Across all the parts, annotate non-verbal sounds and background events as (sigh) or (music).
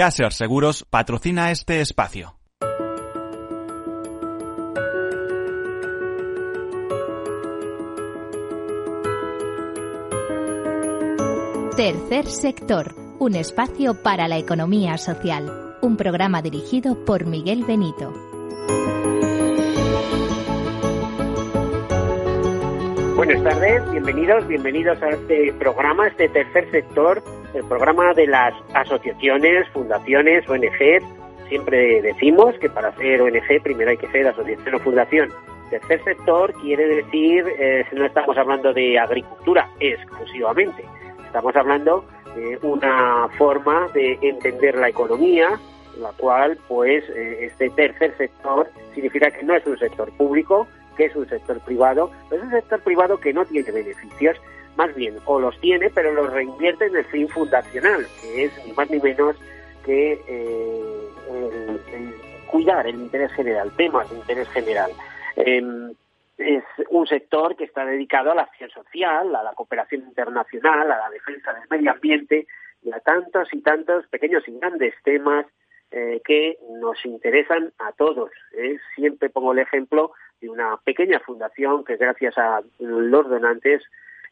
Caser Seguros patrocina este espacio. Tercer sector, un espacio para la economía social. Un programa dirigido por Miguel Benito. Buenas tardes, bienvenidos, bienvenidos a este programa, este tercer sector, el programa de las asociaciones, fundaciones, ONG. Siempre decimos que para ser ONG primero hay que ser asociación o fundación. Tercer sector quiere decir, eh, no estamos hablando de agricultura exclusivamente, estamos hablando de una forma de entender la economía, la cual, pues, eh, este tercer sector significa que no es un sector público, que es un sector privado, es un sector privado que no tiene beneficios, más bien, o los tiene, pero los reinvierte en el fin fundacional, que es ni más ni menos que eh, el, cuidar el interés general, temas de interés general. Em, es un sector que está dedicado a la acción social, a la cooperación internacional, a la defensa del medio ambiente y a tantos y tantos pequeños y grandes temas eh, que nos interesan a todos. ¿eh? Siempre pongo el ejemplo de una pequeña fundación que gracias a los donantes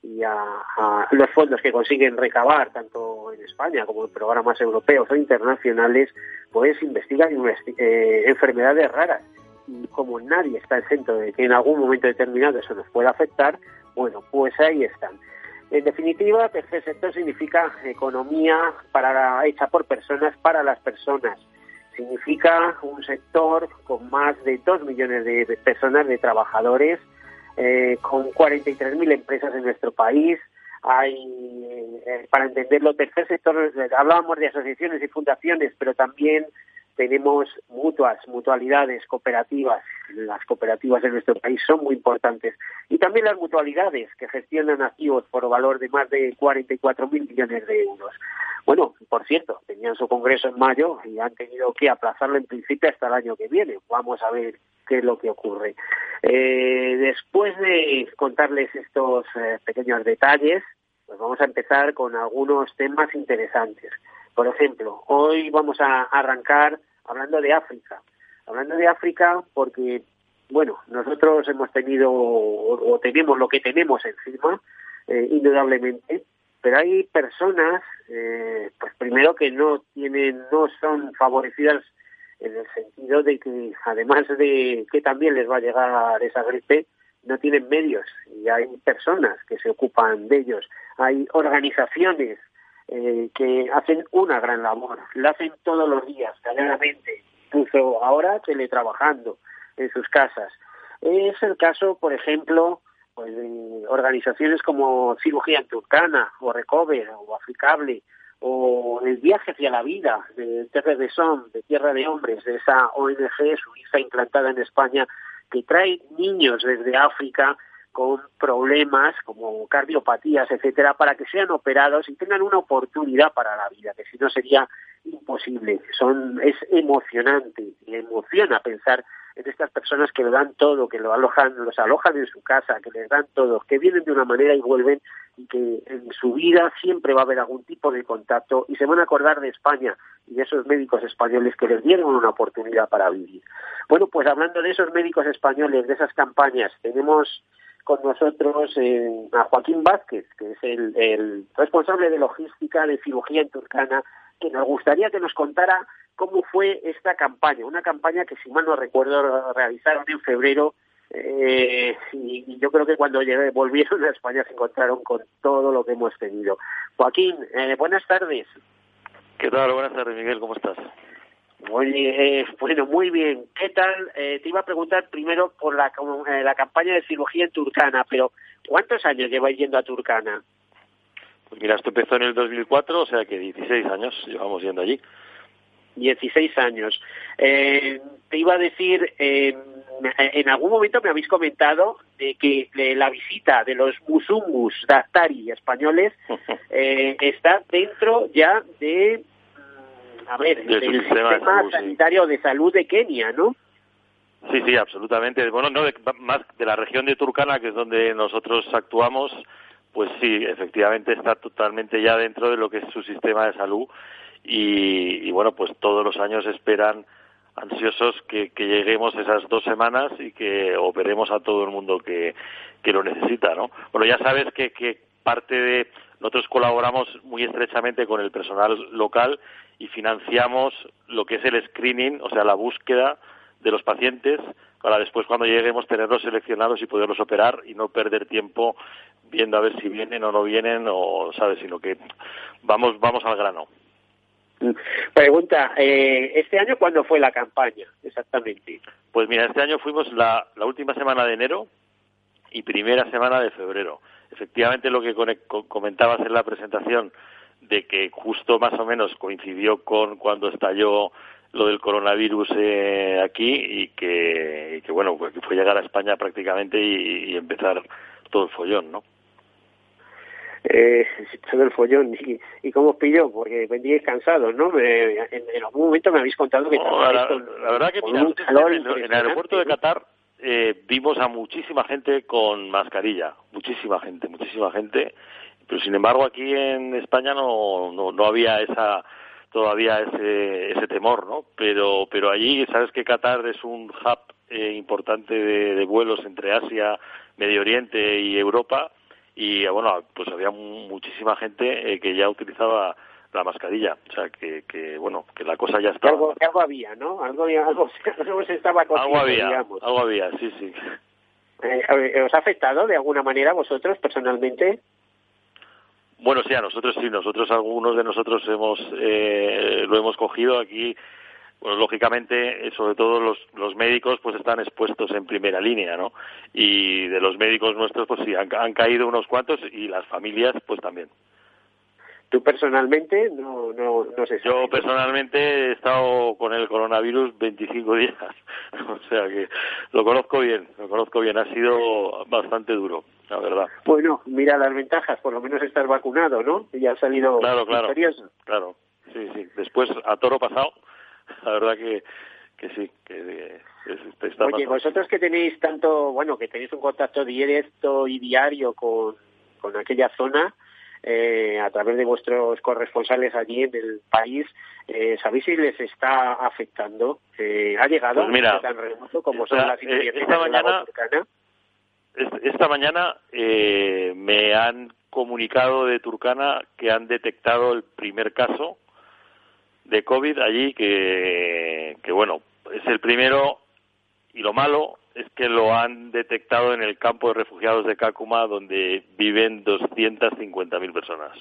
y a, los fondos que consiguen recabar tanto en España como en programas europeos o internacionales, pues investigan eh, enfermedades raras. Y como nadie está exento de que en algún momento determinado eso nos pueda afectar, bueno, pues ahí están. En definitiva, tercer sector significa economía para, hecha por personas para las personas significa un sector con más de 2 millones de, personas, de trabajadores, eh, con 43.000 empresas en nuestro país. Hay, eh, para entenderlo, tercer sector, hablábamos de asociaciones y fundaciones, pero también tenemos mutuas, mutualidades, cooperativas. Las cooperativas en nuestro país son muy importantes. Y también las mutualidades que gestionan activos por valor de más de 44.000 millones de euros. Bueno, por cierto, tenían su congreso en mayo y han tenido que aplazarlo en principio hasta el año que viene. Vamos a ver qué es lo que ocurre. Eh, después de contarles estos eh, pequeños detalles, pues vamos a empezar con algunos temas interesantes. Por ejemplo, hoy vamos a arrancar hablando de África. Hablando de África porque, bueno, nosotros hemos tenido o, tenemos lo que tenemos encima, eh, indudablemente, pero hay personas, eh, pues primero que no tienen, no son favorecidas en el sentido de que además de que también les va a llegar esa gripe, no tienen medios y hay personas que se ocupan de ellos, hay organizaciones eh, que hacen una gran labor, la hacen todos los días, claramente, incluso ahora teletrabajando en sus casas. Es el caso, por ejemplo, pues de organizaciones como Cirugía Turcana, o Recover, o Africable, o el viaje hacia la vida de Terre de Son, de Tierra de Hombres, de esa ONG suiza implantada en España, que trae niños desde África con problemas como cardiopatías, etcétera, para que sean operados y tengan una oportunidad para la vida, que si no sería imposible. Son, es emocionante, y emociona pensar en estas personas que lo dan todo, que lo alojan, los alojan en su casa, que les dan todo, que vienen de una manera y vuelven y que en su vida siempre va a haber algún tipo de contacto y se van a acordar de España y de esos médicos españoles que les dieron una oportunidad para vivir. Bueno, pues hablando de esos médicos españoles, de esas campañas, tenemos con nosotros eh, a Joaquín Vázquez, que es el, responsable de logística de cirugía en Turcana, que nos gustaría que nos contara cómo fue esta campaña, una campaña que si mal no recuerdo realizaron en febrero eh, y, yo creo que cuando llegué, volvieron a España se encontraron con todo lo que hemos tenido. Joaquín, eh, buenas tardes. ¿Qué tal? Buenas tardes, Miguel, ¿cómo estás? Oye, eh, bueno, muy bien. ¿Qué tal? Eh, te iba a preguntar primero por la, eh, la campaña de cirugía en Turcana, pero ¿cuántos años lleváis yendo a Turcana? Pues mira, esto empezó en el 2004, o sea que 16 años llevamos yendo allí. 16 años. Eh, te iba a decir, en algún momento me habéis comentado de que la visita de los musumbus, Dactari españoles, (laughs) está dentro ya de a ver, el sistema, sanitario de salud de Kenia, ¿no? Sí, sí, absolutamente. Bueno, no, más de la región de Turkana, que es donde nosotros actuamos, pues sí, efectivamente está totalmente ya dentro de lo que es su sistema de salud y, bueno, pues todos los años esperan ansiosos que, lleguemos esas dos semanas y que operemos a todo el mundo que, que lo necesita, ¿no? Bueno, ya sabes que, que parte de nosotros colaboramos muy estrechamente con el personal local y financiamos lo que es el screening, o sea, la búsqueda de los pacientes para después cuando lleguemos tenerlos seleccionados y poderlos operar y no perder tiempo viendo a ver si vienen o no vienen o sabes sino que vamos vamos al grano. Pregunta eh, este año cuándo fue la campaña exactamente pues mira este año fuimos la, la última semana de enero y primera semana de febrero. Efectivamente lo que comentabas en la presentación de que justo más o menos coincidió con cuando estalló lo del coronavirus eh, aquí y que, bueno, pues fue llegar a España prácticamente y, empezar todo el follón, ¿no? Eh, todo el follón. ¿Y, y cómo os pilló? Porque vendíais cansados, ¿no? en, algún momento me habéis contado que... la, verdad que, mira, en, el aeropuerto de Qatar eh, vimos a muchísima gente con mascarilla, muchísima gente, muchísima gente, pero sin embargo aquí en España no, no, no había esa todavía ese, ese temor, ¿no? Pero, pero allí, sabes que Qatar es un hub eh, importante de, vuelos entre Asia, Medio Oriente y Europa, y bueno, pues había muchísima gente eh, que ya utilizaba la mascarilla, o sea que, que bueno, que la cosa ya estaba. Algo, algo había, ¿no? Algo, algo, (laughs) algo se estaba Algo había, algo había, sí, sí. Eh, ¿Os ha afectado de alguna manera vosotros personalmente? Bueno, sí, a nosotros sí, nosotros algunos de nosotros hemos eh, lo hemos cogido aquí. Bueno, lógicamente, eh, sobre todo los, los médicos pues están expuestos en primera línea, ¿no? Y de los médicos nuestros pues sí, han, han caído unos cuantos y las familias pues también. ¿Tú personalmente no, no, no sé? Yo personalmente he estado con el coronavirus 25 días, (laughs) o sea que lo conozco bien, lo conozco bien, ha sido bastante duro, la verdad. Bueno, mira las ventajas, por lo menos estar vacunado, ¿no? Y ya ha salido claro, claro, Claro, sí, sí. Después, a toro pasado, (laughs) la verdad que, que sí, que, está Oye, vosotros que tenéis tanto, bueno, que tenéis un contacto directo y diario con, con aquella zona, eh, a través de vuestros corresponsales allí en el país, eh, ¿sabéis si les está afectando? Eh, ¿Ha llegado pues mira, tan remoto como son las eh, esta mañana, esta mañana eh, me han comunicado de Turcana que han detectado el primer caso de COVID allí, que, que bueno, es el primero y lo malo es que lo han detectado en el campo de refugiados de Kakuma, donde viven 250.000 personas.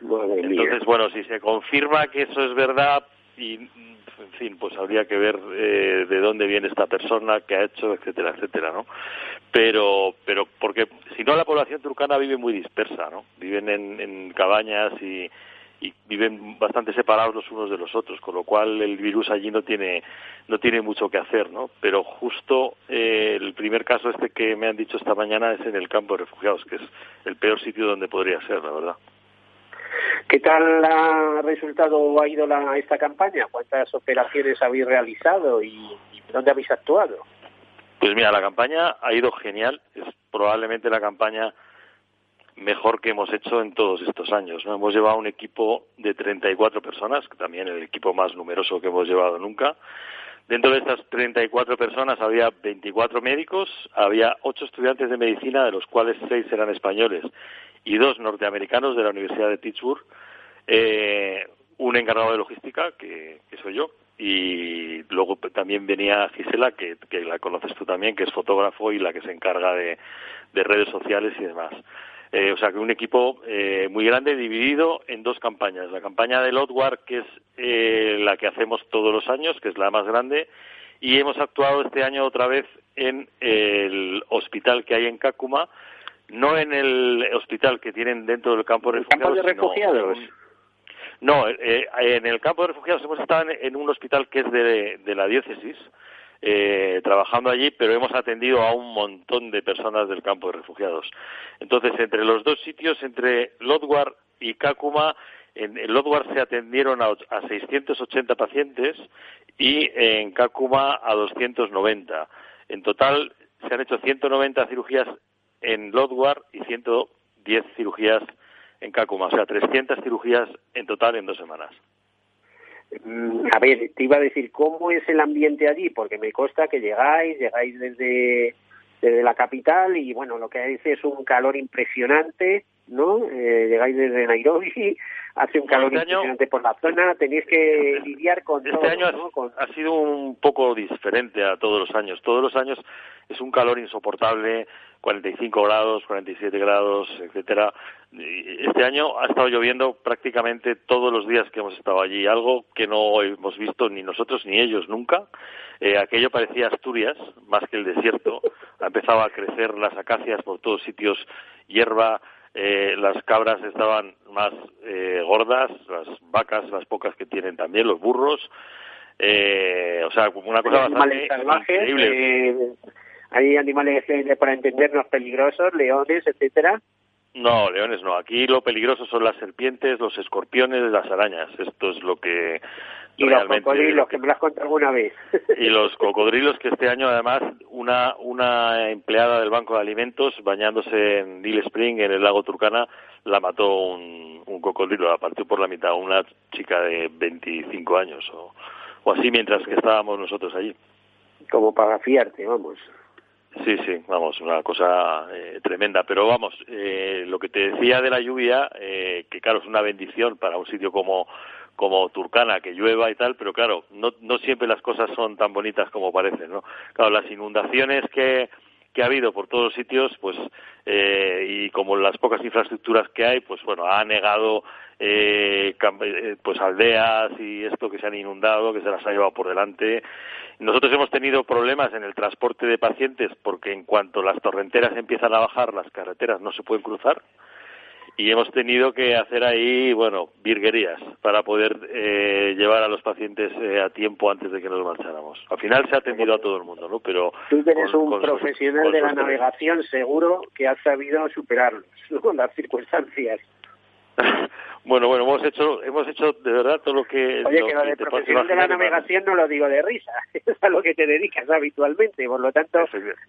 Entonces, bueno, si se confirma que eso es verdad, y en fin, pues habría que ver eh, de dónde viene esta persona, qué ha hecho, etcétera, etcétera, ¿no? Pero, pero porque si no la población turcana vive muy dispersa, ¿no? Viven en, en cabañas y, y viven bastante separados los unos de los otros, con lo cual el virus allí no tiene no tiene mucho que hacer, ¿no? Pero justo eh, el primer caso este que me han dicho esta mañana es en el campo de refugiados, que es el peor sitio donde podría ser, la verdad. ¿Qué tal ha resultado o ha ido la, esta campaña? ¿Cuántas operaciones habéis realizado y, dónde habéis actuado? Pues mira, la campaña ha ido genial. Es probablemente la campaña mejor que hemos hecho en todos estos años. ¿no? Hemos llevado un equipo de 34 personas, que también el equipo más numeroso que hemos llevado nunca. Dentro de estas 34 personas había 24 médicos, había 8 estudiantes de medicina, de los cuales 6 eran españoles y 2 norteamericanos de la Universidad de Pittsburgh, eh, un encargado de logística, que, soy yo, y luego también venía Gisela, que, que, la conoces tú también, que es fotógrafo y la que se encarga de redes sociales y demás. Eh, o sea que un equipo eh, muy grande dividido en dos campañas. La campaña del Outward, que es eh, la que hacemos todos los años, que es la más grande, y hemos actuado este año otra vez en el hospital que hay en Kakuma, no en el hospital que tienen dentro del campo de refugiados. ¿Campo de refugiados? no, en el campo de refugiados hemos estado en, un hospital que es de la diócesis, eh, trabajando allí, pero hemos atendido a un montón de personas del campo de refugiados. Entonces, entre los dos sitios, entre Lodwar y Kakuma, en, Lodwar se atendieron a, a 680 pacientes y en Kakuma a 290. En total se han hecho 190 cirugías en Lodwar y 110 cirugías en Cacuma, o sea, 300 cirugías en total en dos semanas. Mm, a ver, te iba a decir, ¿cómo es el ambiente allí? Porque me consta que llegáis, llegáis desde, desde la capital y bueno, lo que hay es un calor impresionante, ¿no? Eh, llegáis desde Nairobi, (laughs) hace un calor Este año- por la zona, tenéis que lidiar con Este todo, año ha- ¿no? Con- ha sido un poco diferente a todos los años. Todos los años es un calor insoportable, 45 grados, 47 grados, etcétera. Este año ha estado lloviendo prácticamente todos los días que hemos estado allí, algo que no hemos visto ni nosotros ni ellos nunca. Eh, aquello parecía Asturias, más que el desierto. Ha empezado a crecer las acacias por todos sitios, hierba, eh, las cabras estaban más eh, gordas, las vacas, las pocas que tienen también, los burros. Eh, o sea, como una cosa animales bastante salvajes, increíble. eh, hay animales eh, para entendernos peligrosos, leones, etcétera. No, leones no. Aquí lo peligroso son las serpientes, los escorpiones, las arañas. Esto es lo que Y los cocodrilos, que me lo has contado alguna vez. (laughs) y los cocodrilos que este año además una una empleada del Banco de Alimentos bañándose en Deal Spring en el lago Turcana la mató un, un cocodrilo, la partió por la mitad una chica de 25 años o, o así mientras que estábamos nosotros allí. Como para fiarte, vamos. Sí, sí, vamos, una cosa eh, tremenda. Pero vamos, eh, lo que te decía de la lluvia, eh, que claro, es una bendición para un sitio como, como Turcana, que llueva y tal, pero claro, no, no siempre las cosas son tan bonitas como parecen, ¿no? Claro, las inundaciones que, que ha habido por todos los sitios, pues, eh, y como las pocas infraestructuras que hay, pues bueno, ha negado eh, eh, pues aldeas y esto que se han inundado, que se las ha llevado por delante. Nosotros hemos tenido problemas en el transporte de pacientes porque en cuanto las torrenteras empiezan a bajar, las carreteras no se pueden cruzar y hemos tenido que hacer ahí, bueno, virguerías para poder eh, llevar a los pacientes eh, a tiempo antes de que nos marcháramos. Al final se ha atendido a todo el mundo, ¿no? Pero Tú eres con- un con profesional con de la navegación, seguro que has sabido superarlos, ¿no? las circunstancias. (laughs) bueno, bueno, hemos hecho, hemos hecho de verdad todo lo que. Oye, lo que lo de profesional de la navegación no lo digo de risa, (laughs) es a lo que te dedicas habitualmente, por lo tanto,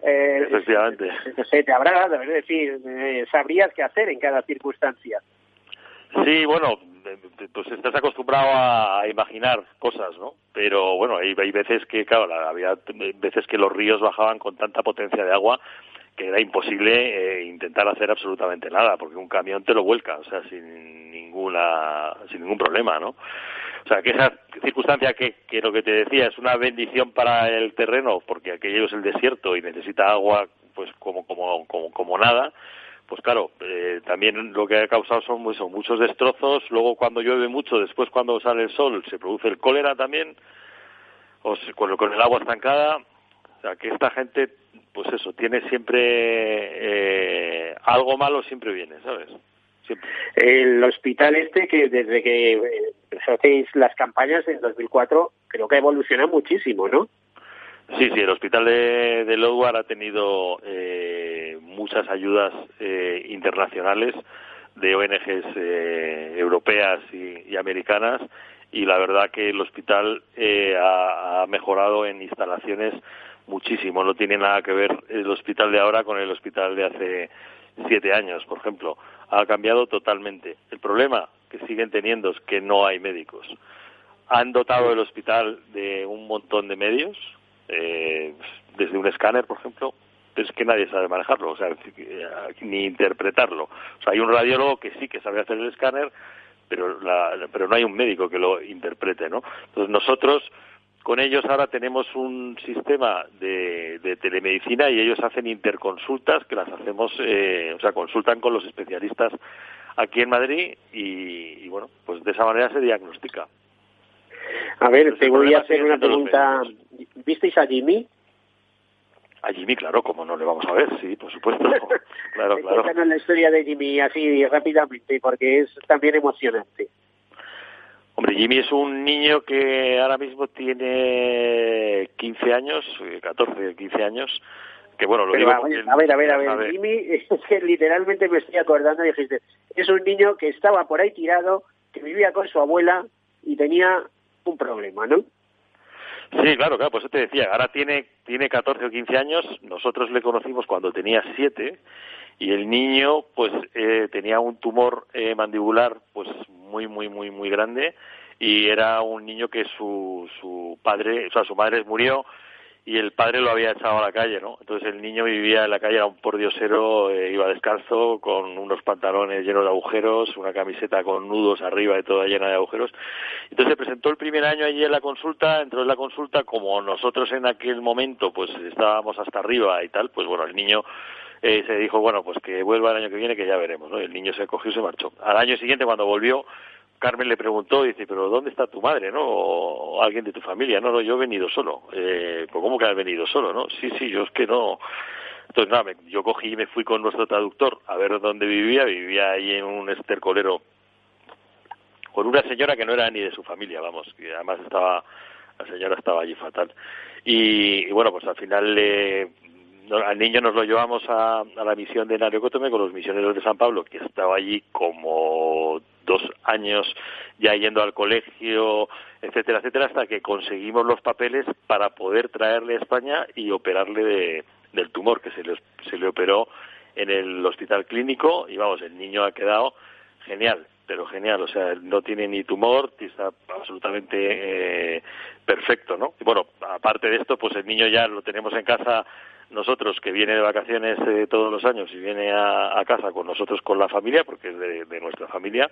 eh, Efectivamente. (laughs) sé, te habrá dado, es decir, eh, sabrías qué hacer en cada circunstancia. Sí, bueno, pues estás acostumbrado a, imaginar cosas, ¿no? Pero bueno, hay, hay veces que, claro, la- había veces que los ríos bajaban con tanta potencia de agua que era imposible eh, intentar hacer absolutamente nada, porque un camión te lo vuelca, o sea, sin ninguna, sin ningún problema, ¿no? O sea, que esa circunstancia que, que lo que te decía es una bendición para el terreno, porque aquello es el desierto y necesita agua, pues como, como, como, como nada, pues claro, eh, también lo que ha causado son, muy- son muchos destrozos. Luego, cuando llueve mucho, después cuando sale el sol, se produce el cólera también, o se- con, con el agua estancada. O sea, que esta gente, pues eso, tiene siempre eh, algo malo, siempre viene, ¿sabes? Siempre. El hospital este, que desde que eh, empezasteis las campañas en 2004, creo que ha evolucionado muchísimo, ¿no? Sí, sí, el hospital de, de Lodwar ha tenido eh, muchas ayudas eh, internacionales de ONGs eh, europeas y, y americanas y la verdad que el hospital eh, ha, ha mejorado en instalaciones muchísimo. No tiene nada que ver el hospital de ahora con el hospital de hace siete años, por ejemplo. Ha cambiado totalmente. El problema que siguen teniendo es que no hay médicos. Han dotado el hospital de un montón de medios, eh, desde un escáner, por ejemplo, es que nadie sabe manejarlo, o sea, ni interpretarlo. O sea, hay un radiólogo que sí que sabe hacer el escáner, pero, la, pero no hay un médico que lo interprete, ¿no? Entonces nosotros con ellos ahora tenemos un sistema de, de telemedicina y ellos hacen interconsultas que las hacemos, eh, o sea, consultan con los especialistas aquí en Madrid y, y, bueno, pues de esa manera se diagnostica. A ver, te voy a hacer una pregunta. ¿Visteis a Jimmy? A Jimmy, claro, como no le vamos a ver, sí, por supuesto. (laughs) Claro, claro. Cuéntanos la historia de Jimmy así rápidamente, porque es también emocionante. Hombre, Jimmy es un niño que ahora mismo tiene 15 años, eh, 14, 15 años, que bueno, lo Pero digo a, ver, a ver, a ver, a Jimmy, (laughs) es que literalmente me estoy acordando, dijiste, es un niño que estaba por ahí tirado, que vivía con su abuela y tenía un problema, ¿no? Sí, claro, claro, pues eso te decía, ahora tiene, tiene 14 o 15 años, nosotros le conocimos cuando tenía 7 y el niño pues eh, tenía un tumor eh, mandibular pues muy, muy, muy, muy grande y era un niño que su, su padre, o sea, su madre murió y el padre lo había echado a la calle, ¿no? Entonces el niño vivía en la calle, era un pordiosero, eh, iba descalzo, con unos pantalones llenos de agujeros, una camiseta con nudos arriba y toda llena de agujeros. Entonces se presentó el primer año allí en la consulta, entró en la consulta, como nosotros en aquel momento pues estábamos hasta arriba y tal, pues bueno, el niño eh, se dijo, bueno, pues que vuelva el año que viene, que ya veremos, ¿no? El niño se cogió y se marchó. Al año siguiente, cuando volvió, Carmen le preguntó, dice, pero ¿dónde está tu madre, no? O alguien de tu familia. No, no, yo he venido solo. Eh, pues ¿cómo que has venido solo, no? Sí, sí, yo es que no... Entonces, nada, yo cogí y me fui con nuestro traductor a ver dónde vivía. Vivía ahí en un estercolero con una señora que no era ni de su familia, vamos, que además estaba, la señora estaba allí fatal. Y, bueno, pues al final le al niño nos lo llevamos a, la misión de Naricótome con los misioneros de San Pablo, que estaba allí como dos años ya yendo al colegio, etcétera, etcétera, hasta que conseguimos los papeles para poder traerle a España y operarle de, del tumor que se le, se le operó en el hospital clínico y vamos, el niño ha quedado genial, pero genial, o sea, no tiene ni tumor, está absolutamente eh, perfecto, ¿no? Y bueno, aparte de esto, pues el niño ya lo tenemos en casa nosotros que viene de vacaciones eh, todos los años y viene a, casa con nosotros con la familia porque es de, nuestra familia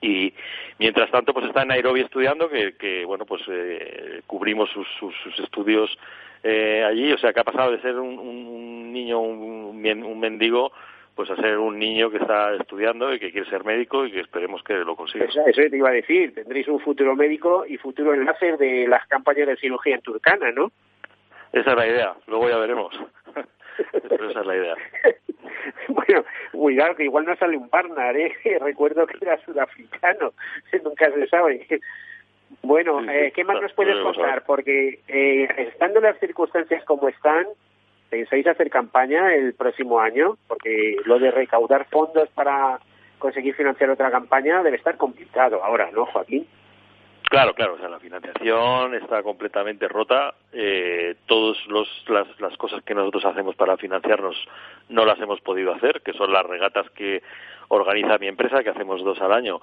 y mientras tanto pues está en Nairobi estudiando que, que bueno pues eh, cubrimos sus, sus, estudios eh, allí o sea que ha pasado de ser un, un niño un, un mendigo pues a ser un niño que está estudiando y que quiere ser médico y que esperemos que lo consiga. Eso, eso te iba a decir, tendréis un futuro médico y futuro enlace de las campañas de cirugía en Turcana, ¿no? Esa es la idea, luego ya veremos. (laughs) Pero esa es la idea. (laughs) bueno, cuidado que igual no sale un partner, ¿eh? (laughs) Recuerdo que era sudafricano, nunca se sabe. Bueno, eh, ¿qué más nos puedes contar? Porque eh, estando las circunstancias como están, ¿pensáis hacer campaña el próximo año? Porque lo de recaudar fondos para conseguir financiar otra campaña debe estar complicado ahora, ¿no, Joaquín? Claro, claro, o sea, la financiación está completamente rota. Eh, todas las, las cosas que nosotros hacemos para financiarnos no las hemos podido hacer, que son las regatas que organiza mi empresa, que hacemos dos al año.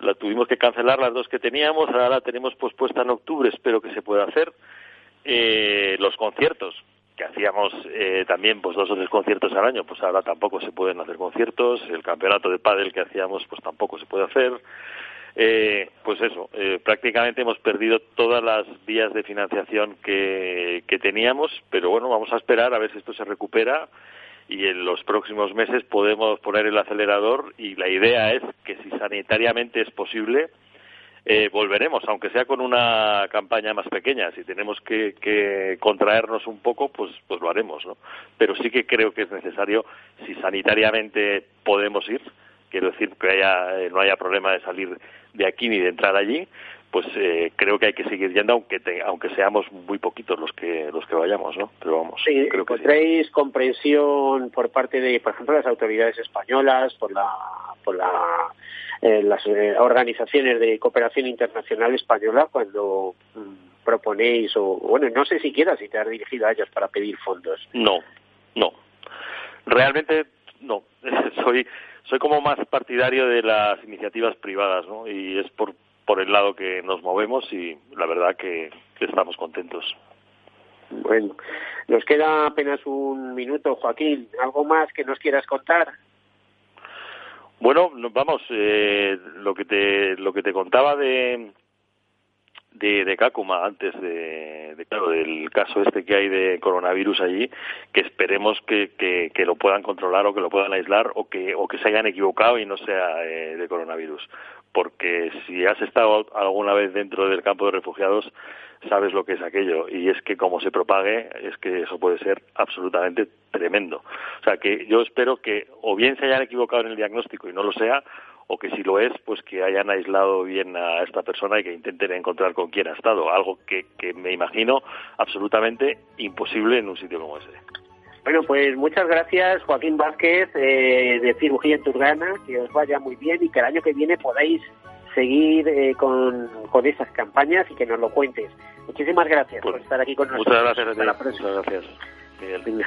La tuvimos que cancelar las dos que teníamos, ahora la tenemos pospuesta en octubre, espero que se pueda hacer. Eh, los conciertos, que hacíamos eh, también pues dos o tres conciertos al año, pues ahora tampoco se pueden hacer conciertos. El campeonato de pádel que hacíamos, pues tampoco se puede hacer eh, pues eso, eh, prácticamente hemos perdido todas las vías de financiación que, que teníamos, pero bueno, vamos a esperar a ver si esto se recupera y en los próximos meses podemos poner el acelerador y la idea es que si sanitariamente es posible, eh, volveremos, aunque sea con una campaña más pequeña. Si tenemos que, que, contraernos un poco, pues, pues lo haremos, ¿no? Pero sí que creo que es necesario, si sanitariamente podemos ir, quiero decir que haya, eh, no haya problema de salir de aquí ni de entrar allí, pues eh, creo que hay que seguir yendo aunque aunque seamos muy poquitos los que los que vayamos no pero vamos sí, creo que comprensión por parte de por ejemplo las autoridades españolas por la por la eh, las organizaciones de cooperación internacional española cuando mm, proponéis o bueno no sé siquiera si te has dirigido a ellos para pedir fondos. No no. Realmente no. (laughs) Soy soy como más partidario de las iniciativas privadas, ¿no? Y es por, por el lado que nos movemos y la verdad que, estamos contentos. Bueno, nos queda apenas un minuto, Joaquín. ¿Algo más que nos quieras contar? Bueno, vamos, eh, lo que te lo que te contaba de de, de Kakuma antes de, de, claro del caso este que hay de coronavirus allí que esperemos que, que, que, lo puedan controlar o que lo puedan aislar o que o que se hayan equivocado y no sea eh, de coronavirus. Porque si has estado alguna vez dentro del campo de refugiados sabes lo que es aquello. Y es que como se propague es que eso puede ser absolutamente tremendo. O sea que yo espero que o bien se hayan equivocado en el diagnóstico y no lo sea o que si lo es, pues que hayan aislado bien a esta persona y que intenten encontrar con quién ha estado, algo que, que me imagino absolutamente imposible en un sitio como ese. Bueno, pues muchas gracias Joaquín Vázquez eh, de Cirugía en Turgana, que os vaya muy bien y que el año que viene podáis seguir eh, con, con esas campañas y que nos lo cuentes. Muchísimas gracias por estar aquí con nosotros. Muchas gracias Muchas gracias, Miguel.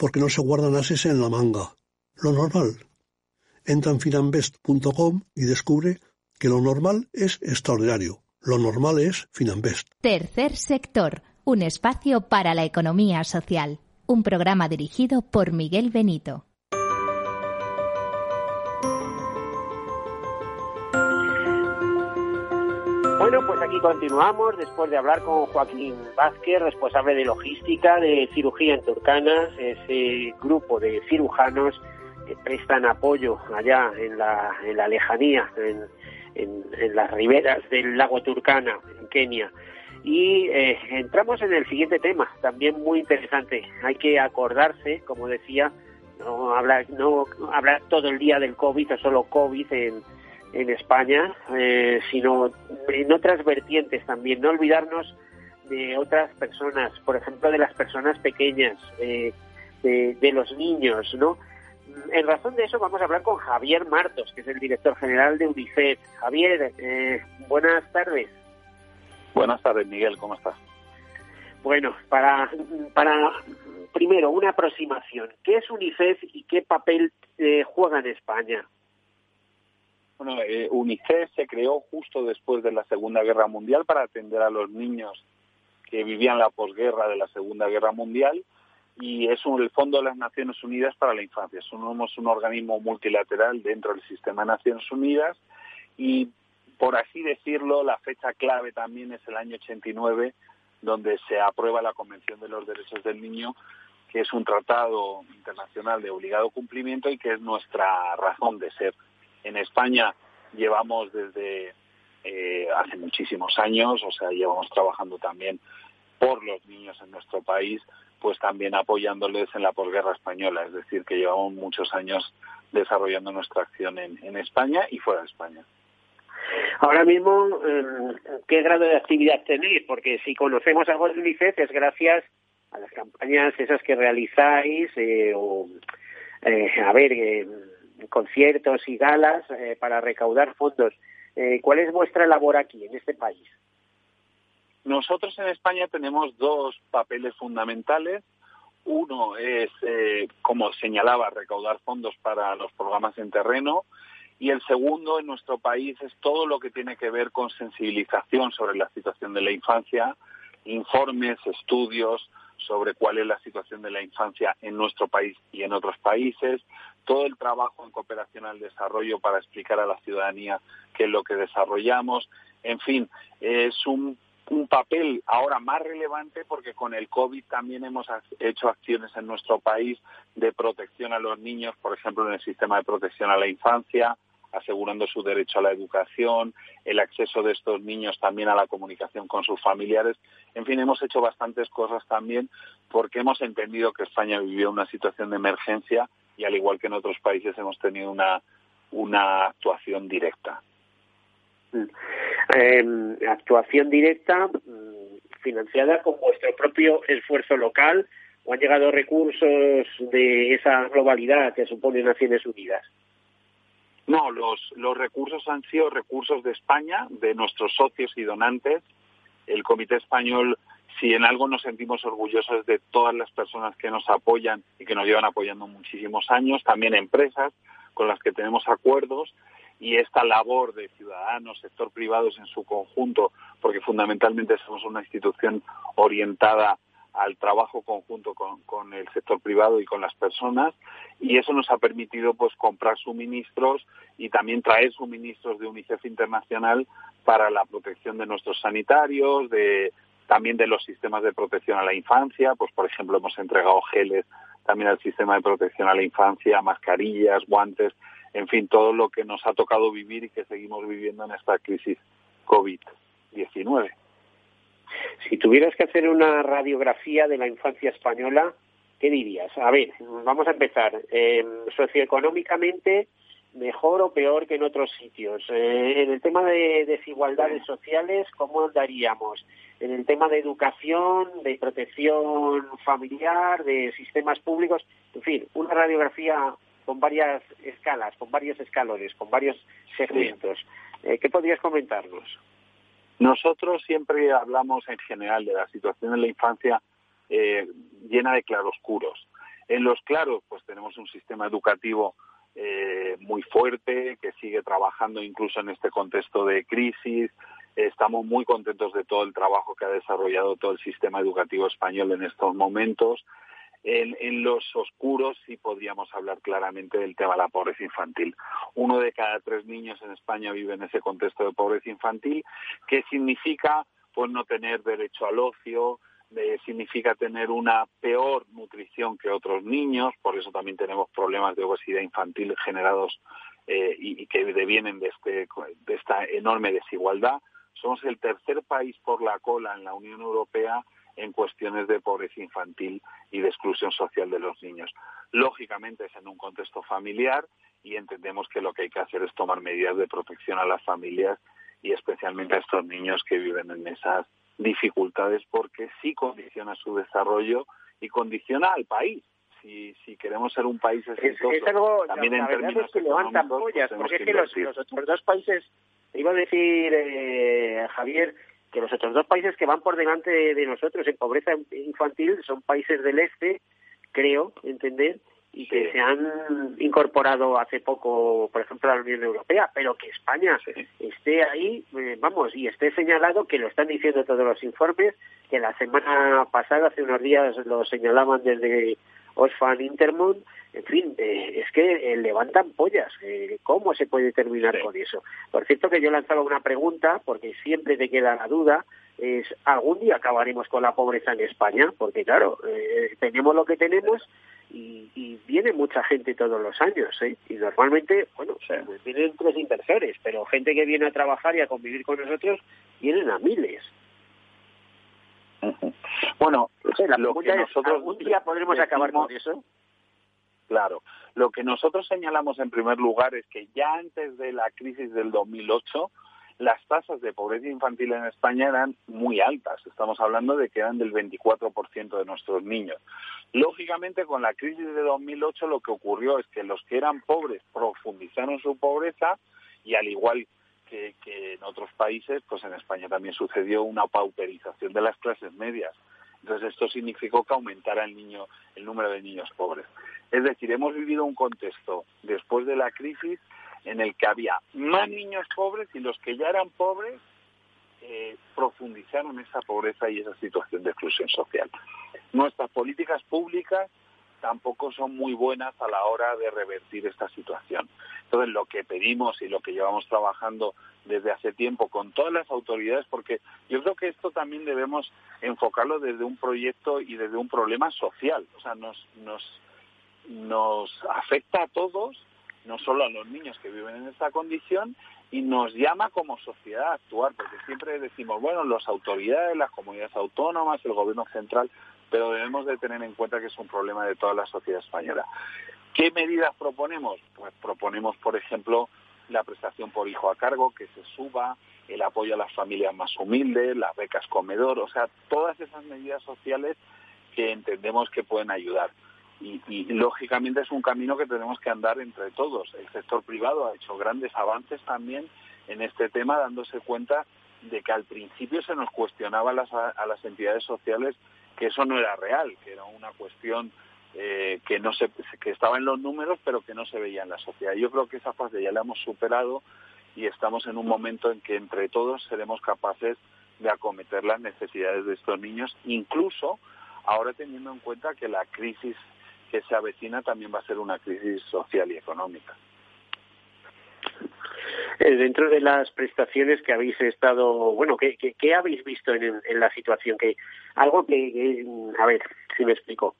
porque no se guardan ases en la manga. Lo normal. Entra en finambest.com y descubre que lo normal es extraordinario. Lo normal es Finambest. Tercer sector, un espacio para la economía social. Un programa dirigido por Miguel Benito. Bueno, pues aquí continuamos después de hablar con Joaquín Vázquez, responsable de logística de cirugía en Turcanas, ese grupo de cirujanos que prestan apoyo allá en la, en la lejanía, en, las riberas del lago Turcana, en Kenia. Y eh, entramos en el siguiente tema, también muy interesante. Hay que acordarse, como decía, no hablar, no hablar todo el día del COVID o solo COVID en en España, eh, sino en otras vertientes también. No olvidarnos de otras personas, por ejemplo, de las personas pequeñas, eh, de, los niños, ¿no? En razón de eso vamos a hablar con Javier Martos, que es el director general de UNICEF. Javier, eh, buenas tardes. Buenas tardes, Miguel, ¿cómo estás? Bueno, para, para primero, una aproximación. ¿Qué es UNICEF y qué papel juega en España? Bueno, eh, UNICEF se creó justo después de la Segunda Guerra Mundial para atender a los niños que vivían la posguerra de la Segunda Guerra Mundial y es el Fondo de las Naciones Unidas para la Infancia. Somos un organismo multilateral dentro del sistema de Naciones Unidas y, por así decirlo, la fecha clave también es el año 89, donde se aprueba la Convención de los Derechos del Niño, que es un tratado internacional de obligado cumplimiento y que es nuestra razón de ser. En España llevamos desde eh, hace muchísimos años, o sea, llevamos trabajando también por los niños en nuestro país, pues también apoyándoles en la posguerra española, es decir, que llevamos muchos años desarrollando nuestra acción en, España y fuera de España. Ahora mismo, em, ¿qué grado de actividad tenéis? Porque si conocemos algo de UNICEF es gracias a las campañas esas que realizáis eh, o, eh, a ver, conciertos y galas eh, para recaudar fondos. Eh, ¿Cuál es vuestra labor aquí, en este país? Nosotros en España tenemos dos papeles fundamentales. Uno es, eh, como señalaba, recaudar fondos para los programas en terreno y el segundo en nuestro país es todo lo que tiene que ver con sensibilización sobre la situación de la infancia, informes, estudios sobre cuál es la situación de la infancia en nuestro país y en otros países, todo el trabajo en cooperación al desarrollo para explicar a la ciudadanía qué es lo que desarrollamos. En fin, es un, papel ahora más relevante porque con el COVID también hemos hecho acciones en nuestro país de protección a los niños, por ejemplo, en el sistema de protección a la infancia, asegurando su derecho a la educación, el acceso de estos niños también a la comunicación con sus familiares. En fin, hemos hecho bastantes cosas también porque hemos entendido que España vivió una situación de emergencia y al igual que en otros países hemos tenido una, una actuación directa. Em, actuación directa mm, financiada con vuestro propio esfuerzo local o han llegado recursos de esa globalidad que supone Naciones Unidas? No, los, los recursos han sido recursos de España, de nuestros socios y donantes. El Comité Español, si en algo nos sentimos orgullosos de todas las personas que nos apoyan y que nos llevan apoyando muchísimos años, también empresas con las que tenemos acuerdos y esta labor de ciudadanos, sector privados en su conjunto, porque fundamentalmente somos una institución orientada al trabajo conjunto con, el sector privado y con las personas y eso nos ha permitido pues comprar suministros y también traer suministros de UNICEF internacional para la protección de nuestros sanitarios, de también de los sistemas de protección a la infancia, pues por ejemplo hemos entregado geles también al sistema de protección a la infancia, mascarillas, guantes, en fin, todo lo que nos ha tocado vivir y que seguimos viviendo en esta crisis COVID-19. Si tuvieras que hacer una radiografía de la infancia española, ¿qué dirías? A ver, vamos a empezar. Eh, socioeconómicamente, mejor o peor que en otros sitios. Eh, en el tema de desigualdades sociales, ¿cómo andaríamos? En el tema de educación, de protección familiar, de sistemas públicos, en fin, una radiografía con varias escalas, con varios escalones, con varios segmentos. Eh, ¿Qué podrías comentarnos? Nosotros siempre hablamos en general de la situación en la infancia eh, llena de claroscuros. En los claros, pues tenemos un sistema educativo eh, muy fuerte que sigue trabajando incluso en este contexto de crisis. Estamos muy contentos de todo el trabajo que ha desarrollado todo el sistema educativo español en estos momentos. En, los oscuros sí podríamos hablar claramente del tema de la pobreza infantil. Uno de cada tres niños en España vive en ese contexto de pobreza infantil, que significa pues no tener derecho al ocio, significa tener una peor nutrición que otros niños, por eso también tenemos problemas de obesidad infantil generados eh, y, que devienen de, este, de esta enorme desigualdad. Somos el tercer país por la cola en la Unión Europea en cuestiones de pobreza infantil y de exclusión social de los niños. Lógicamente es en un contexto familiar y entendemos que lo que hay que hacer es tomar medidas de protección a las familias y especialmente a estos niños que viven en esas dificultades porque sí condiciona su desarrollo y condiciona al país. Si, si queremos ser un país exitoso, es, algo, también en términos es que levantan pollas, porque es que los, los, otros dos países, iba a decir eh, Javier, que los otros dos países que van por delante de, nosotros en pobreza infantil son países del este, creo, entender, y que se han incorporado hace poco, por ejemplo, a la Unión Europea, pero que España esté ahí, eh, vamos, y esté señalado, que lo están diciendo todos los informes, que la semana pasada, hace unos días, lo señalaban desde Osfan Intermont, en fin, eh, es que eh, levantan pollas. Eh, ¿Cómo se puede terminar con eso? Por cierto que yo lanzaba una pregunta, porque siempre te queda la duda, es, ¿algún día acabaremos con la pobreza en España? Porque claro, tenemos lo que tenemos y, y, viene mucha gente todos los años, Y normalmente, bueno, vienen tres inversores, pero gente que viene a trabajar y a convivir con nosotros vienen a miles. Bueno, lo que nosotros ¿algún día podremos acabar con eso? Claro. Lo que nosotros señalamos en primer lugar es que ya antes de la crisis del 2008, las tasas de pobreza infantil en España eran muy altas. Estamos hablando de que eran del 24% de nuestros niños. Lógicamente, con la crisis de 2008 lo que ocurrió es que los que eran pobres profundizaron su pobreza y al igual que, que en otros países, pues en España también sucedió una pauperización de las clases medias. Entonces esto significó que aumentara el niño, el número de niños pobres. Es decir, hemos vivido un contexto después de la crisis en el que había más niños pobres y los que ya eran pobres eh, profundizaron esa pobreza y esa situación de exclusión social. Nuestras políticas públicas tampoco son muy buenas a la hora de revertir esta situación. Entonces, lo que pedimos y lo que llevamos trabajando desde hace tiempo con todas las autoridades, porque yo creo que esto también debemos enfocarlo desde un proyecto y desde un problema social. O sea, nos, nos, nos afecta a todos, no solo a los niños que viven en esta condición, y nos llama como sociedad a actuar, porque siempre decimos, bueno, las autoridades, las comunidades autónomas, el gobierno central, pero debemos de tener en cuenta que es un problema de toda la sociedad española. ¿Qué medidas proponemos? Pues proponemos, por ejemplo, la prestación por hijo a cargo, que se suba, el apoyo a las familias más humildes, las becas comedor, o sea, todas esas medidas sociales que entendemos que pueden ayudar. Y, lógicamente es un camino que tenemos que andar entre todos. El sector privado ha hecho grandes avances también en este tema, dándose cuenta de que al principio se nos cuestionaba a las, entidades sociales que eso no era real, que era una cuestión eh, que no se, que estaba en los números pero que no se veía en la sociedad. Yo creo que esa fase ya la hemos superado y estamos en un momento en que entre todos seremos capaces de acometer las necesidades de estos niños, incluso ahora teniendo en cuenta que la crisis que se avecina también va a ser una crisis social y económica. Eh, dentro de las prestaciones que habéis estado, bueno, ¿qué, qué, habéis visto en, la situación? Que algo que, a ver, si me explico.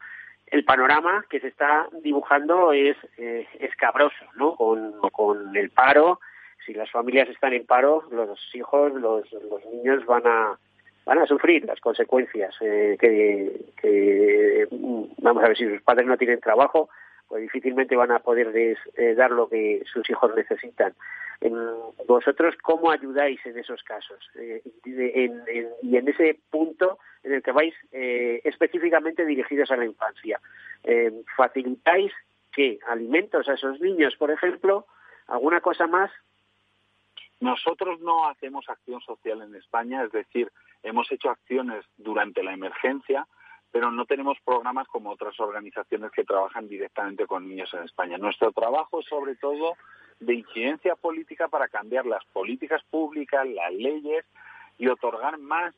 El panorama que se está dibujando es eh, escabroso, ¿no? Con, con el paro, si las familias están en paro, los hijos, los, los niños van a, van a sufrir las consecuencias eh, que, vamos a ver si sus padres no tienen trabajo pues difícilmente van a poder eh, dar lo que sus hijos necesitan. Vosotros cómo ayudáis en esos casos eh, y en ese punto en el que vais específicamente dirigidos a la infancia facilitáis qué alimentos a esos niños por ejemplo alguna cosa más nosotros no hacemos acción social en España, es decir, hemos hecho acciones durante la emergencia, pero no tenemos programas como otras organizaciones que trabajan directamente con niños en España. Nuestro trabajo es sobre todo de incidencia política para cambiar las políticas públicas, las leyes y otorgar más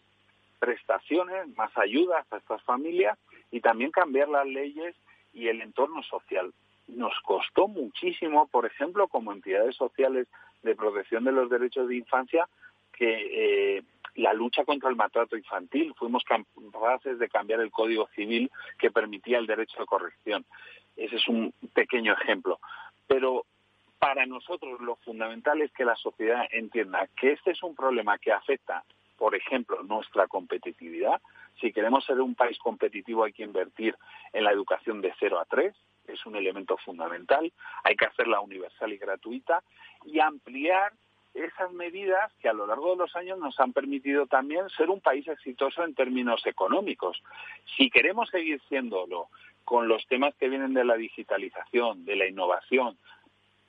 prestaciones, más ayudas a estas familias y también cambiar las leyes y el entorno social. Nos costó muchísimo, por ejemplo, como entidades sociales de protección de los derechos de infancia, que eh, la lucha contra el maltrato infantil. Fuimos capaces de cambiar el Código Civil que permitía el derecho de corrección. Ese es un pequeño ejemplo. Pero para nosotros lo fundamental es que la sociedad entienda que este es un problema que afecta, por ejemplo, nuestra competitividad. Si queremos ser un país competitivo hay que invertir en la educación de 0 a 3, es un elemento fundamental. Hay que hacerla universal y gratuita y ampliar esas medidas que a lo largo de los años nos han permitido también ser un país exitoso en términos económicos. Si queremos seguir siéndolo con los temas que vienen de la digitalización, de la innovación,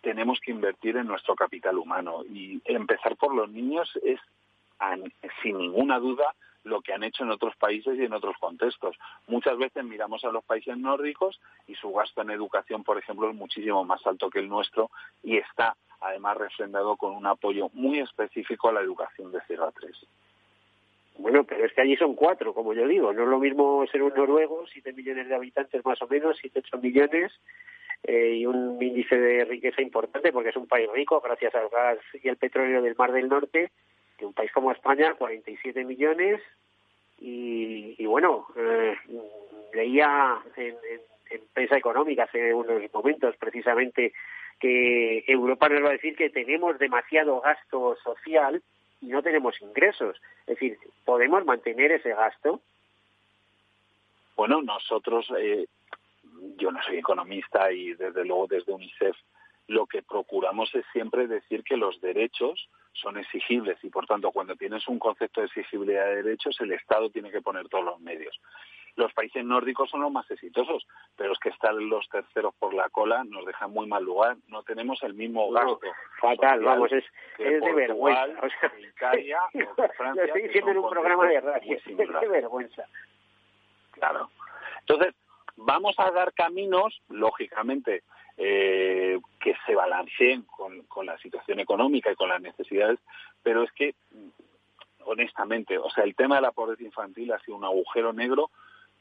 tenemos que invertir en nuestro capital humano y empezar por los niños es sin ninguna duda lo que han hecho en otros países y en otros contextos. Muchas veces miramos a los países nórdicos y su gasto en educación, por ejemplo, es muchísimo más alto que el nuestro y está además refrendado con un apoyo muy específico a la educación de 0 a 3. Bueno, pero es que allí son cuatro, como yo digo. No es lo mismo ser un noruego, siete millones de habitantes más o menos, siete, ocho millones, eh, y un índice de riqueza importante, porque es un país rico gracias al gas y el petróleo del Mar del Norte, que un país como España, 47 millones, y, y bueno, eh, leía en, en, en prensa económica hace unos momentos precisamente que Europa nos va a decir que tenemos demasiado gasto social y no tenemos ingresos. Es decir, ¿podemos mantener ese gasto? Bueno, nosotros, eh, yo no soy economista y desde luego desde UNICEF lo que procuramos es siempre decir que los derechos son exigibles y por tanto cuando tienes un concepto de exigibilidad de derechos el Estado tiene que poner todos los medios. Los países nórdicos son los más exitosos, pero es que estar los terceros por la cola nos deja muy mal lugar. No tenemos el mismo gasto. fatal, vamos, es, es de vergüenza. O sea, Italia o (laughs) Francia. estoy diciendo en un programa de radio, es de vergüenza. Claro. Entonces, vamos a dar caminos, lógicamente, eh, que se balanceen con, la situación económica y con las necesidades, pero es que honestamente, o sea, el tema de la pobreza infantil ha sido un agujero negro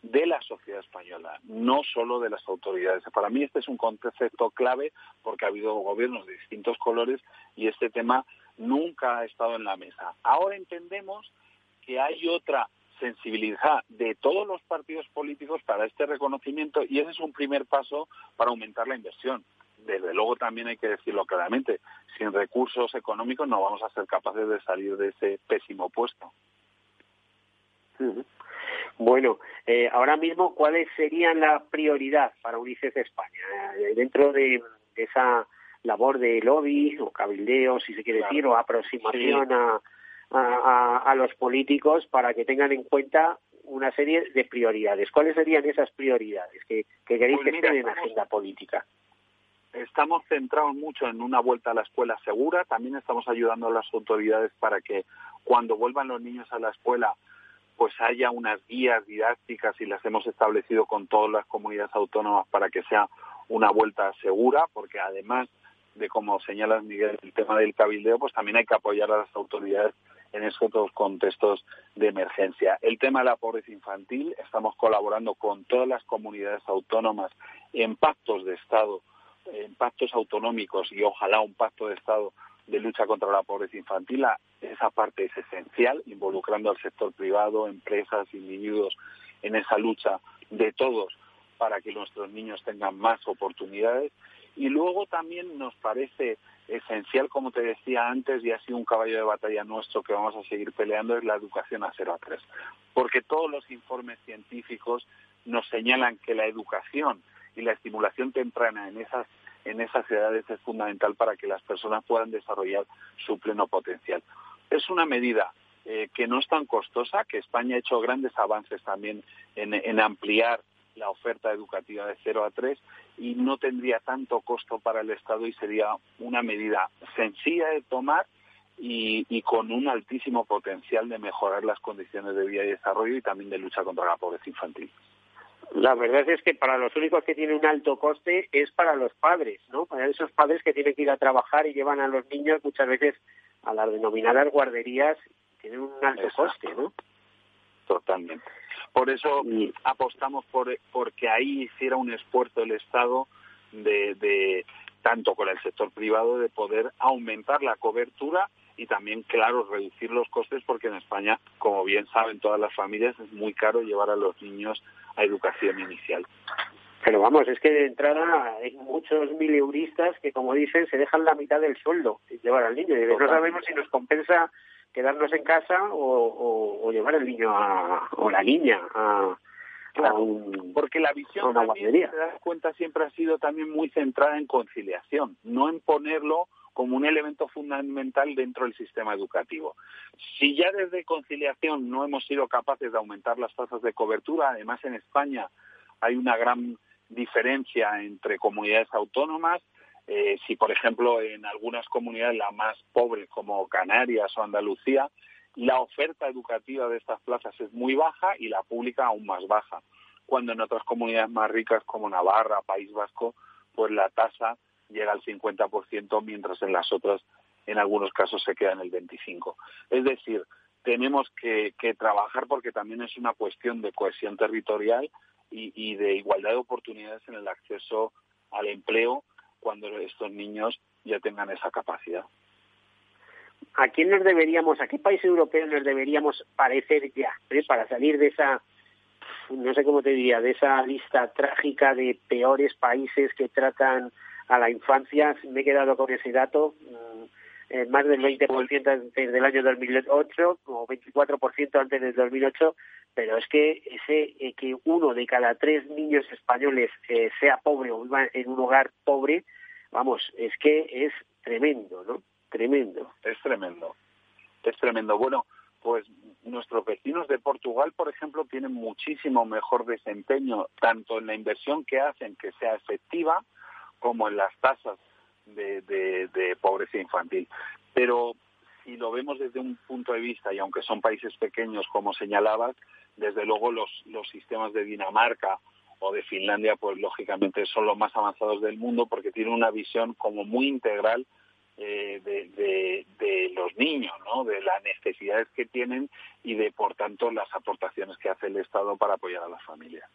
de la sociedad española, no solo de las autoridades. Para mí este es un concepto clave porque ha habido gobiernos de distintos colores y este tema nunca ha estado en la mesa. Ahora entendemos que hay otra sensibilidad de todos los partidos políticos para este reconocimiento y ese es un primer paso para aumentar la inversión. Desde luego también hay que decirlo claramente, sin recursos económicos no vamos a ser capaces de salir de ese pésimo puesto. Bueno, eh, ahora mismo, ¿cuáles serían la prioridad para UNICEF España? Eh, dentro de, esa labor de lobby o cabildeo, si se quiere decir, o aproximación a, a, los políticos para que tengan en cuenta una serie de prioridades. ¿Cuáles serían esas prioridades que, queréis pues que estén en agenda política? Estamos centrados mucho en una vuelta a la escuela segura. También estamos ayudando a las autoridades para que cuando vuelvan los niños a la escuela pues haya unas guías didácticas y las hemos establecido con todas las comunidades autónomas para que sea una vuelta segura, porque además de, como señalas Miguel, el tema del cabildeo, pues también hay que apoyar a las autoridades en esos contextos de emergencia. El tema de la pobreza infantil, estamos colaborando con todas las comunidades autónomas en pactos de Estado, en pactos autonómicos y ojalá un pacto de Estado de lucha contra la pobreza infantil. Esa parte es esencial, involucrando al sector privado, empresas, individuos en esa lucha de todos para que nuestros niños tengan más oportunidades. Y luego también nos parece esencial, como te decía antes, y ha sido un caballo de batalla nuestro que vamos a seguir peleando, es la educación a 0 a 3. Porque todos los informes científicos nos señalan que la educación y la estimulación temprana en esas en esas edades es fundamental para que las personas puedan desarrollar su pleno potencial. Es una medida eh, que no es tan costosa, que España ha hecho grandes avances también en, ampliar la oferta educativa de 0 a 3 y no tendría tanto costo para el Estado y sería una medida sencilla de tomar y, y, con un altísimo potencial de mejorar las condiciones de vida y desarrollo y también de lucha contra la pobreza infantil. La verdad es que para los únicos que tienen un alto coste es para los padres, ¿no? Para esos padres que tienen que ir a trabajar y llevan a los niños muchas veces a las denominadas guarderías, tienen un alto coste, ¿no? Totalmente. Por eso apostamos por porque ahí hiciera un esfuerzo el Estado de, de tanto con el sector privado de poder aumentar la cobertura y también, claro, reducir los costes porque en España, como bien saben todas las familias, es muy caro llevar a los niños a educación inicial. Pero vamos, es que de entrada hay muchos mileuristas que, como dicen, se dejan la mitad del sueldo llevar al niño. Y no sabemos si nos compensa quedarnos en casa o, llevar al niño o la niña a, porque la visión también, te das cuenta, siempre ha sido también muy centrada en conciliación, no en ponerlo como un elemento fundamental dentro del sistema educativo. Si ya desde conciliación no hemos sido capaces de aumentar las tasas de cobertura, además en España hay una gran diferencia entre comunidades autónomas. Eh, si, por ejemplo, en algunas comunidades, las más pobres como Canarias o Andalucía, la oferta educativa de estas plazas es muy baja y la pública aún más baja, cuando en otras comunidades más ricas como Navarra, País Vasco, pues la tasa llega al 50%, mientras en las otras, en algunos casos, se queda en el 25%. Es decir, tenemos que, trabajar porque también es una cuestión de cohesión territorial y, de igualdad de oportunidades en el acceso al empleo cuando estos niños ya tengan esa capacidad. ¿A quién nos deberíamos, a qué país europeo nos deberíamos parecer ya eh, para salir de esa, no sé cómo te diría, de esa lista trágica de peores países que tratan a la infancia, me he quedado con ese dato, mm, eh, más del 20% antes del año 2008 o 24% antes del 2008, pero es que ese eh, que uno de cada tres niños españoles eh, sea pobre o viva en un hogar pobre, vamos, es que es tremendo, ¿no? Tremendo. Es tremendo. Es tremendo. Bueno, pues nuestros vecinos de Portugal, por ejemplo, tienen muchísimo mejor desempeño, tanto en la inversión que hacen, que sea efectiva, como en las tasas de, pobreza infantil. Pero si lo vemos desde un punto de vista, y aunque son países pequeños, como señalabas, desde luego los, los sistemas de Dinamarca o de Finlandia, pues lógicamente son los más avanzados del mundo porque tienen una visión como muy integral eh, de, de, de, los niños, ¿no? de las necesidades que tienen y de, por tanto, las aportaciones que hace el Estado para apoyar a las familias.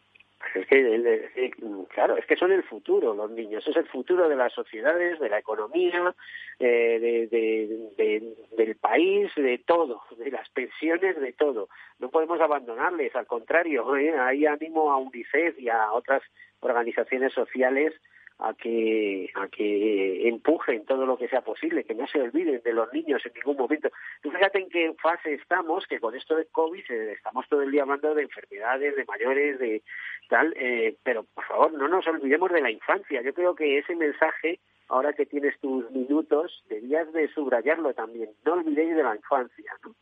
Es que, claro, es que son el futuro los niños, es el futuro de las sociedades, de la economía, eh, de, del país, de todo, de las pensiones, de todo. No podemos abandonarles, al contrario, ¿eh? ahí animo a UNICEF y a otras organizaciones sociales a que a que empujen todo lo que sea posible, que no se olviden de los niños en ningún momento. Tú fíjate en qué fase estamos, que con esto de COVID eh, estamos todo el día hablando de enfermedades, de mayores, de tal, eh, pero por favor no nos olvidemos de la infancia. Yo creo que ese mensaje, ahora que tienes tus minutos, debías de subrayarlo también. No olvidéis de la infancia. ¿no?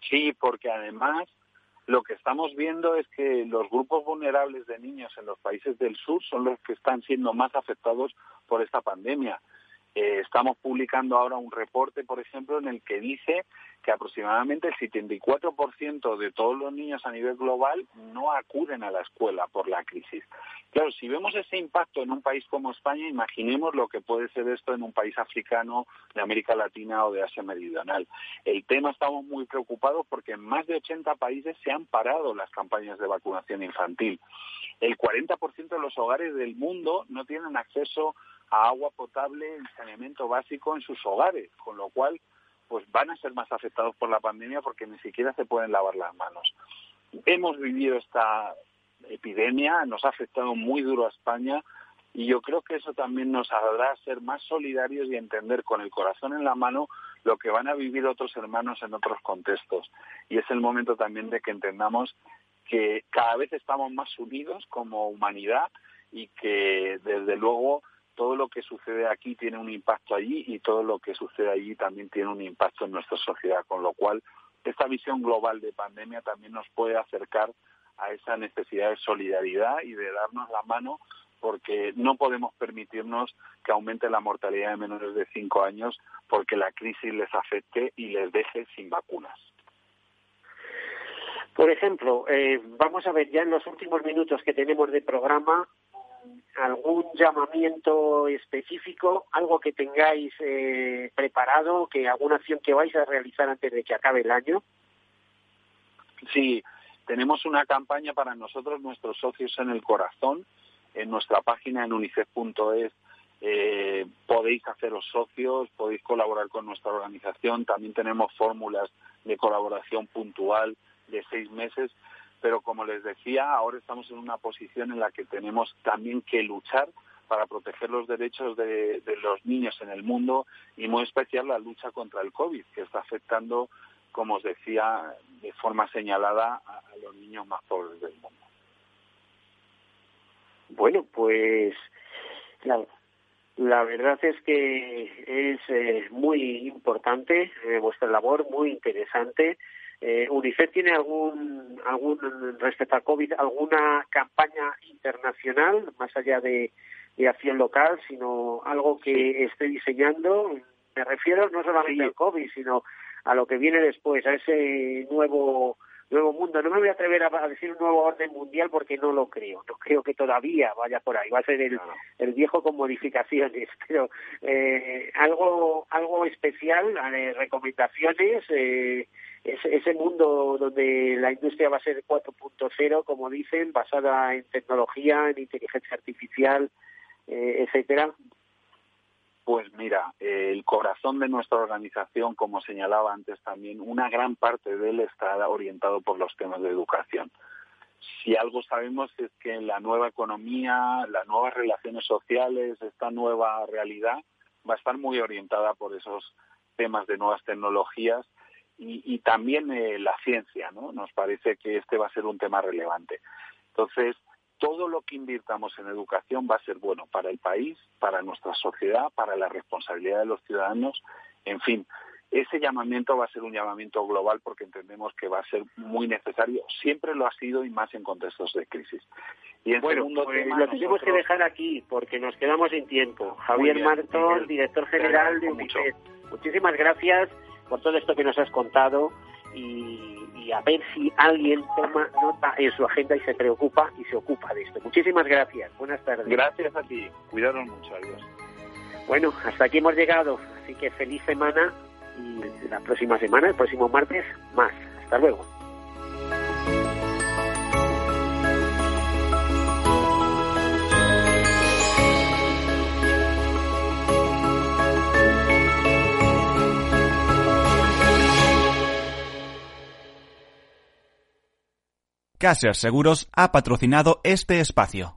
Sí, porque además lo que estamos viendo es que los grupos vulnerables de niños en los países del sur son los que están siendo más afectados por esta pandemia. Eh, estamos publicando ahora un reporte, por ejemplo, en el que dice que aproximadamente el 74% de todos los niños a nivel global no acuden a la escuela por la crisis. Claro, si vemos ese impacto en un país como España, imaginemos lo que puede ser esto en un país africano, de América Latina o de Asia Meridional. El tema estamos muy preocupados porque en más de 80 países se han parado las campañas de vacunación infantil. El 40% de los hogares del mundo no tienen acceso a agua potable y saneamiento básico en sus hogares, con lo cual pues van a ser más afectados por la pandemia porque ni siquiera se pueden lavar las manos. Hemos vivido esta epidemia, nos ha afectado muy duro a España y yo creo que eso también nos hará ser más solidarios y entender con el corazón en la mano lo que van a vivir otros hermanos en otros contextos. Y es el momento también de que entendamos que cada vez estamos más unidos como humanidad y que desde luego todo lo que sucede aquí tiene un impacto allí y todo lo que sucede allí también tiene un impacto en nuestra sociedad, con lo cual esta visión global de pandemia también nos puede acercar a esa necesidad de solidaridad y de darnos la mano porque no podemos permitirnos que aumente la mortalidad de menores de cinco años porque la crisis les afecte y les deje sin vacunas. Por ejemplo, eh, vamos a ver ya en los últimos minutos que tenemos de programa, algún llamamiento específico, algo que tengáis eh, preparado, que alguna acción que vais a realizar antes de que acabe el año. Sí, tenemos una campaña para nosotros, nuestros socios en el corazón, en nuestra página en unicef.es. Eh, podéis haceros socios, podéis colaborar con nuestra organización. También tenemos fórmulas de colaboración puntual de seis meses pero como les decía, ahora estamos en una posición en la que tenemos también que luchar para proteger los derechos de, los niños en el mundo y muy especial la lucha contra el COVID, que está afectando, como os decía, de forma señalada a, los niños más pobres del mundo. Bueno, pues la, verdad es que es eh, muy importante eh, vuestra labor, muy interesante. Eh, ¿UNICEF tiene algún, algún, respecto a COVID, alguna campaña internacional, más allá de, acción local, sino algo que esté diseñando? Me refiero no solamente al COVID, sino a lo que viene después, a ese nuevo nuevo mundo. No me voy a atrever a, decir un nuevo orden mundial porque no lo creo. No creo que todavía vaya por ahí. Va a ser el, el viejo con modificaciones, (laughs) pero eh, algo algo especial, eh, recomendaciones. Eh, ese, mundo donde la industria va a ser 4.0, como dicen, basada en tecnología, en inteligencia artificial, eh, etcétera? Pues mira, el corazón de nuestra organización, como señalaba antes también, una gran parte de él está orientado por los temas de educación. Si algo sabemos es que la nueva economía, las nuevas relaciones sociales, esta nueva realidad va a estar muy orientada por esos temas de nuevas tecnologías y, también eh, la ciencia, ¿no? Nos parece que este va a ser un tema relevante. Entonces, todo lo que invirtamos en educación va a ser bueno para el país, para nuestra sociedad, para la responsabilidad de los ciudadanos, en fin. Ese llamamiento va a ser un llamamiento global porque entendemos que va a ser muy necesario. Siempre lo ha sido y más en contextos de crisis. Y en bueno, segundo pues lo tenemos que dejar aquí porque nos quedamos sin tiempo. Javier Martón, director general de UNICEF. Muchísimas gracias por todo esto que nos has contado y, a ver si alguien toma nota en su agenda y se preocupa y se ocupa de esto. Muchísimas gracias. Buenas tardes. Gracias a ti. Cuidaros mucho. Adiós. Bueno, hasta aquí hemos llegado. Así que feliz semana y la próxima semana, el próximo martes, más. Hasta luego. Caser Seguros ha patrocinado este espacio.